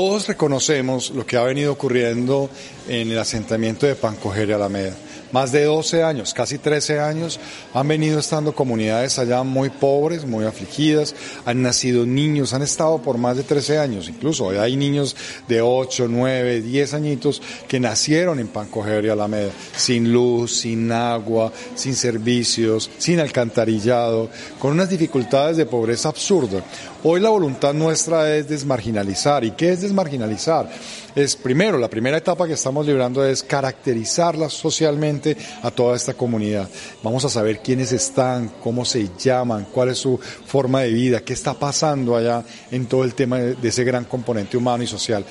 Todos reconocemos lo que ha venido ocurriendo en el asentamiento de Pancoger Alameda. Más de 12 años, casi 13 años, han venido estando comunidades allá muy pobres, muy afligidas, han nacido niños, han estado por más de 13 años, incluso hay niños de 8, 9, 10 añitos que nacieron en Pancoger y Alameda, sin luz, sin agua, sin servicios, sin alcantarillado, con unas dificultades de pobreza absurda. Hoy la voluntad nuestra es desmarginalizar. ¿Y qué es desmarginalizar? Es primero, la primera etapa que estamos librando es caracterizarla socialmente a toda esta comunidad. Vamos a saber quiénes están, cómo se llaman, cuál es su forma de vida, qué está pasando allá en todo el tema de, ese gran componente humano y social.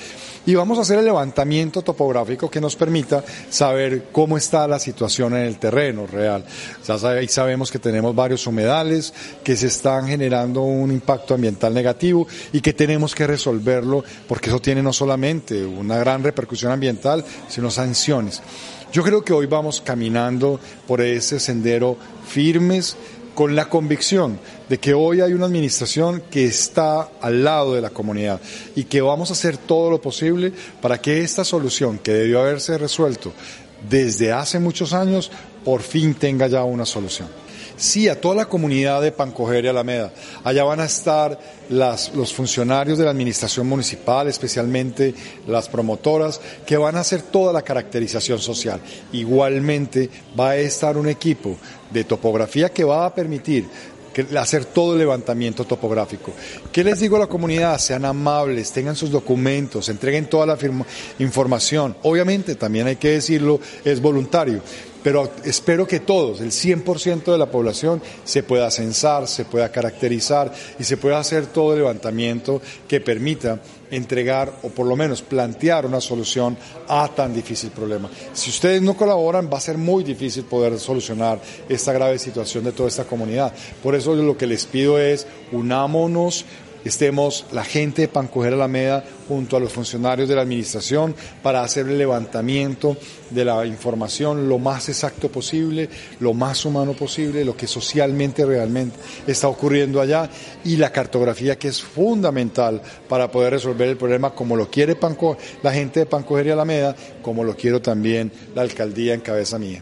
Y vamos a hacer el levantamiento topográfico que nos permita saber cómo está la situación en el terreno real. Ya sabemos que tenemos varios humedales que se están generando un impacto ambiental negativo y que tenemos que resolverlo porque eso tiene no solamente una gran repercusión ambiental, sino sanciones. Yo creo que hoy vamos caminando por ese sendero firmes, con la convicción de que hoy hay una administración que está al lado de la comunidad y que vamos a hacer todo lo posible para que esta solución que debió haberse resuelto desde hace muchos años por fin tenga ya una solución sí a toda la comunidad de Pancoger y Alameda. Allá van a estar los funcionarios de la administración municipal, especialmente las promotoras, que van a hacer toda la caracterización social. Igualmente va a estar un equipo de topografía que va a permitir hacer todo el levantamiento topográfico. ¿Qué les digo a la comunidad? Sean amables, tengan sus documentos, entreguen toda la información. Obviamente, también hay que decirlo, es voluntario, pero espero que todos, el 100% de la población, se pueda censar, se pueda caracterizar y se pueda hacer todo el levantamiento que permita entregar o por lo menos plantear una solución a tan difícil problema. Si ustedes no colaboran, va a ser muy difícil poder solucionar esta grave situación de toda esta comunidad. Por eso lo que les pido es unámonos, estemos la gente de Pancoger Alameda junto a los funcionarios de la administración para hacer el levantamiento de la información lo más exacto posible, lo más humano posible, lo que socialmente realmente está ocurriendo allá y la cartografía que es fundamental para poder resolver el problema como lo quiere la gente de Pancoger y Alameda, como lo quiero también la alcaldía en cabeza mía.